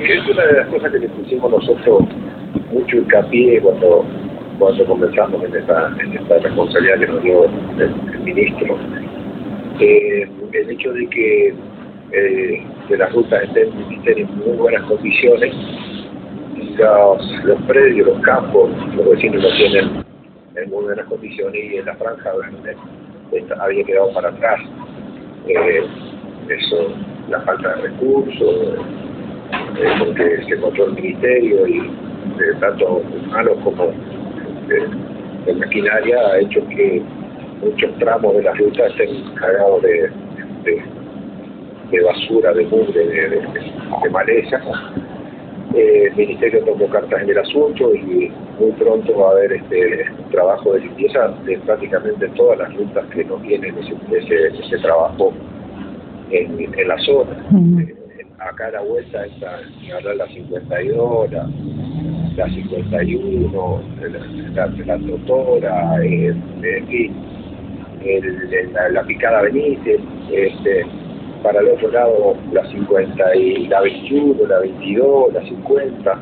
que es una de las cosas que le pusimos nosotros mucho hincapié cuando cuando comenzamos en esta, en esta responsabilidad que nos dio el, ministro. El hecho de que eh, las rutas estén, en muy buenas condiciones, los, los predios, los campos, los vecinos lo tienen en muy buenas condiciones y en la franja había quedado para atrás. Eh, eso, la falta de recursos, eh, porque se encontró el ministerio y eh, tanto humanos como de, maquinaria ha hecho que muchos tramos de la ruta estén cargados de, de, basura, de mugre, de, maleza. Eh, el ministerio tomó cartas en el asunto y muy pronto va a haber este trabajo de limpieza de prácticamente todas las rutas que no tienen ese, ese, trabajo en, en la zona. Eh, acá a la vuelta está la 52, la, la 51, la, la, doctora, eh, en fin, la, picada Benítez, este, para el otro lado la 50 y la 21, la 22, la 50,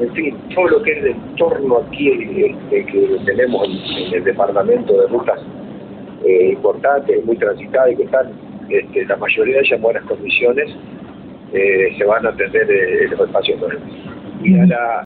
en fin, todo lo que es el entorno aquí este, que tenemos en, el departamento de rutas eh, importantes, muy transitadas y que están este, la mayoría de ellas en buenas condiciones, eh, se van a atender eh, los espacios Y a la,